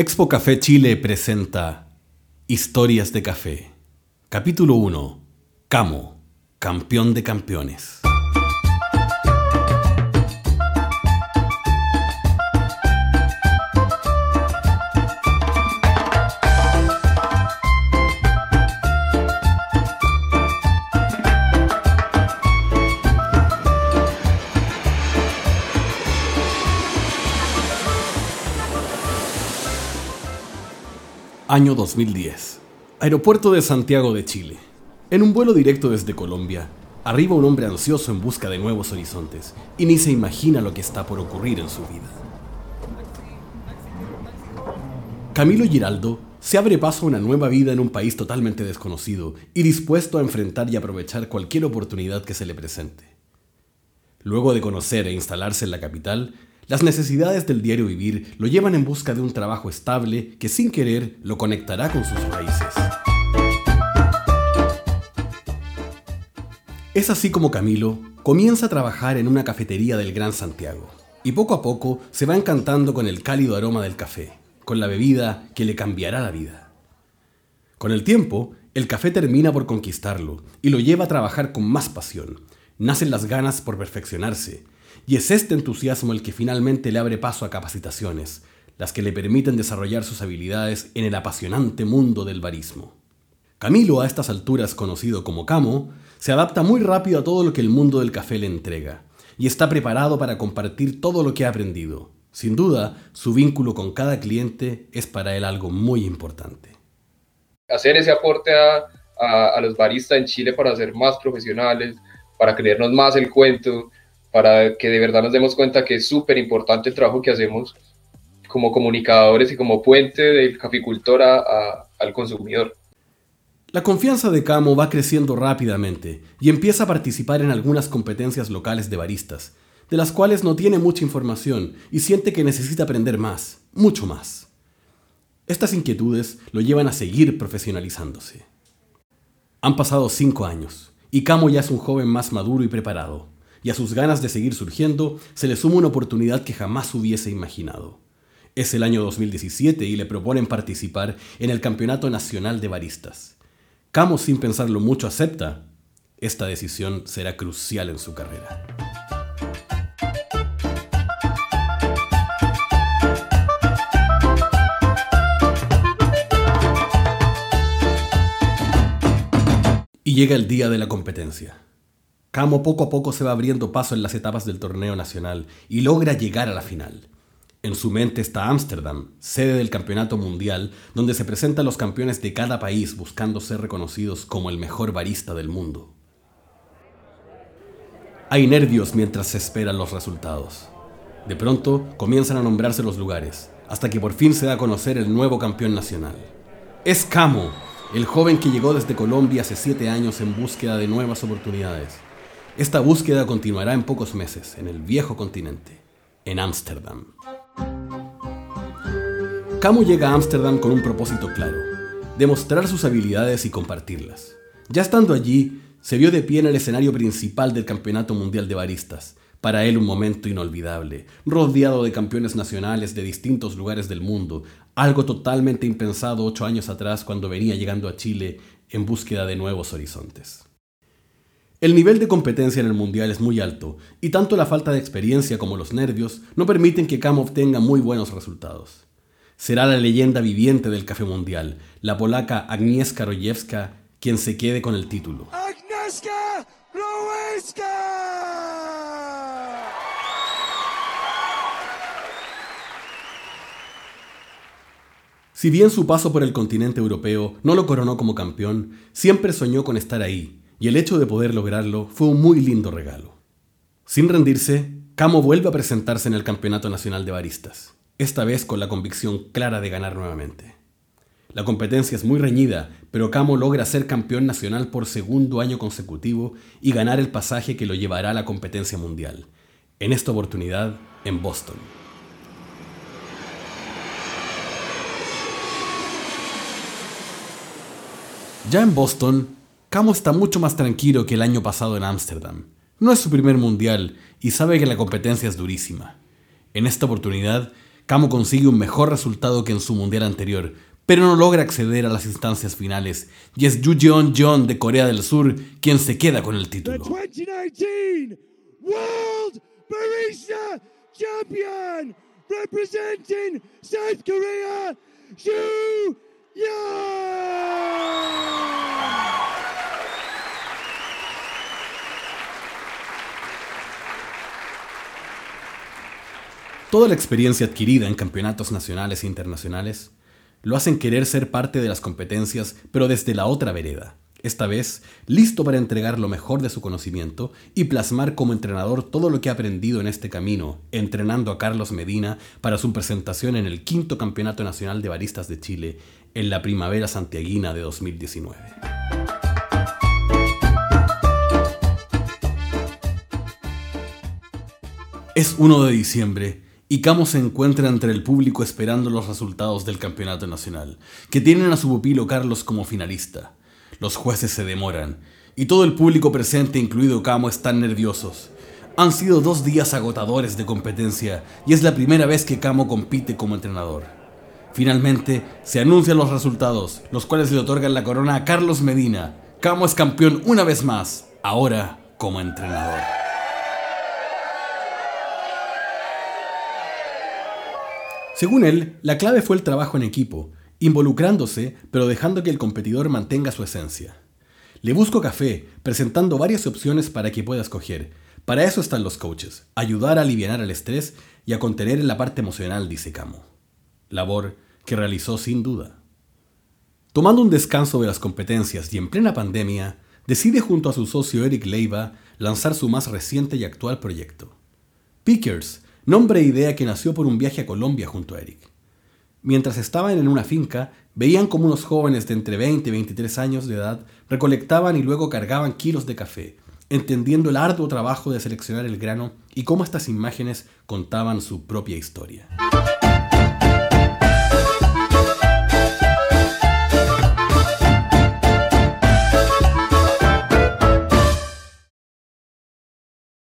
Expo Café Chile presenta Historias de Café. Capítulo 1. Camo, campeón de campeones. Año 2010. Aeropuerto de Santiago de Chile. En un vuelo directo desde Colombia, arriba un hombre ansioso en busca de nuevos horizontes y ni se imagina lo que está por ocurrir en su vida. Camilo Giraldo se abre paso a una nueva vida en un país totalmente desconocido y dispuesto a enfrentar y aprovechar cualquier oportunidad que se le presente. Luego de conocer e instalarse en la capital, las necesidades del diario vivir lo llevan en busca de un trabajo estable que sin querer lo conectará con sus raíces. Es así como Camilo comienza a trabajar en una cafetería del Gran Santiago y poco a poco se va encantando con el cálido aroma del café, con la bebida que le cambiará la vida. Con el tiempo, el café termina por conquistarlo y lo lleva a trabajar con más pasión. Nacen las ganas por perfeccionarse y es este entusiasmo el que finalmente le abre paso a capacitaciones, las que le permiten desarrollar sus habilidades en el apasionante mundo del barismo. Camilo, a estas alturas conocido como Camo, se adapta muy rápido a todo lo que el mundo del café le entrega y está preparado para compartir todo lo que ha aprendido. Sin duda, su vínculo con cada cliente es para él algo muy importante. Hacer ese aporte a, los baristas en Chile para ser más profesionales, para creernos más el cuento, para que de verdad nos demos cuenta que es súper importante el trabajo que hacemos como comunicadores y como puente del caficultor al consumidor. La confianza de Camo va creciendo rápidamente y empieza a participar en algunas competencias locales de baristas, de las cuales no tiene mucha información y siente que necesita aprender más, mucho más. Estas inquietudes lo llevan a seguir profesionalizándose. Han pasado cinco años y Camo ya es un joven más maduro y preparado y a sus ganas de seguir surgiendo se le suma una oportunidad que jamás hubiese imaginado. Es el año 2017 y le proponen participar en el Campeonato Nacional de Baristas. Camo, sin pensarlo mucho, acepta. Esta decisión será crucial en su carrera. Y llega el día de la competencia. Camo poco a poco se va abriendo paso en las etapas del torneo nacional y logra llegar a la final. En su mente está Ámsterdam, sede del campeonato mundial, donde se presentan los campeones de cada país buscando ser reconocidos como el mejor barista del mundo. Hay nervios mientras se esperan los resultados. De pronto comienzan a nombrarse los lugares, hasta que por fin se da a conocer el nuevo campeón nacional. Es Camo, el joven que llegó desde Colombia hace siete años en búsqueda de nuevas oportunidades. Esta búsqueda continuará en pocos meses, en el viejo continente, en Ámsterdam. Camus llega a Ámsterdam con un propósito claro, demostrar sus habilidades y compartirlas. Ya estando allí, se vio de pie en el escenario principal del Campeonato Mundial de Baristas, para él un momento inolvidable, rodeado de campeones nacionales de distintos lugares del mundo, algo totalmente impensado ocho años atrás cuando venía llegando a Chile en búsqueda de nuevos horizontes. El nivel de competencia en el Mundial es muy alto y tanto la falta de experiencia como los nervios no permiten que Cam obtenga muy buenos resultados. Será la leyenda viviente del café mundial, la polaca Agnieszka Rojewska, quien se quede con el título. ¡Agnieszka Si bien su paso por el continente europeo no lo coronó como campeón, siempre soñó con estar ahí, y el hecho de poder lograrlo fue un muy lindo regalo. Sin rendirse, Camo vuelve a presentarse en el Campeonato Nacional de Baristas, esta vez con la convicción clara de ganar nuevamente. La competencia es muy reñida, pero Camo logra ser campeón nacional por segundo año consecutivo y ganar el pasaje que lo llevará a la competencia mundial, en esta oportunidad en Boston. Ya en Boston, Camo está mucho más tranquilo que el año pasado en Ámsterdam. No es su primer mundial y sabe que la competencia es durísima. En esta oportunidad, Camo consigue un mejor resultado que en su mundial anterior, pero no logra acceder a las instancias finales y es Yu Jeon Jeon de Corea del Sur quien se queda con el título. Toda la experiencia adquirida en campeonatos nacionales e internacionales lo hacen querer ser parte de las competencias, pero desde la otra vereda. Esta vez, listo para entregar lo mejor de su conocimiento y plasmar como entrenador todo lo que ha aprendido en este camino, entrenando a Carlos Medina para su presentación en el quinto Campeonato Nacional de Baristas de Chile en la primavera santiaguina de 2019. Es 1 de diciembre y Camo se encuentra entre el público esperando los resultados del campeonato nacional, que tienen a su pupilo Carlos como finalista. Los jueces se demoran y todo el público presente, incluido Camo, están nerviosos. Han sido dos días agotadores de competencia y es la primera vez que Camo compite como entrenador. Finalmente, se anuncian los resultados, los cuales le otorgan la corona a Carlos Medina. Camo es campeón una vez más, ahora como entrenador. Según él, la clave fue el trabajo en equipo, involucrándose, pero dejando que el competidor mantenga su esencia. Le busco café, presentando varias opciones para que pueda escoger. Para eso están los coaches, ayudar a aliviar el estrés y a contener la parte emocional, dice Camo. Labor que realizó sin duda. Tomando un descanso de las competencias y en plena pandemia, decide junto a su socio Eric Leiva lanzar su más reciente y actual proyecto. Pickers, nombre e idea que nació por un viaje a Colombia junto a Eric. Mientras estaban en una finca, veían como unos jóvenes de entre 20 y 23 años de edad recolectaban y luego cargaban kilos de café, entendiendo el arduo trabajo de seleccionar el grano y cómo estas imágenes contaban su propia historia.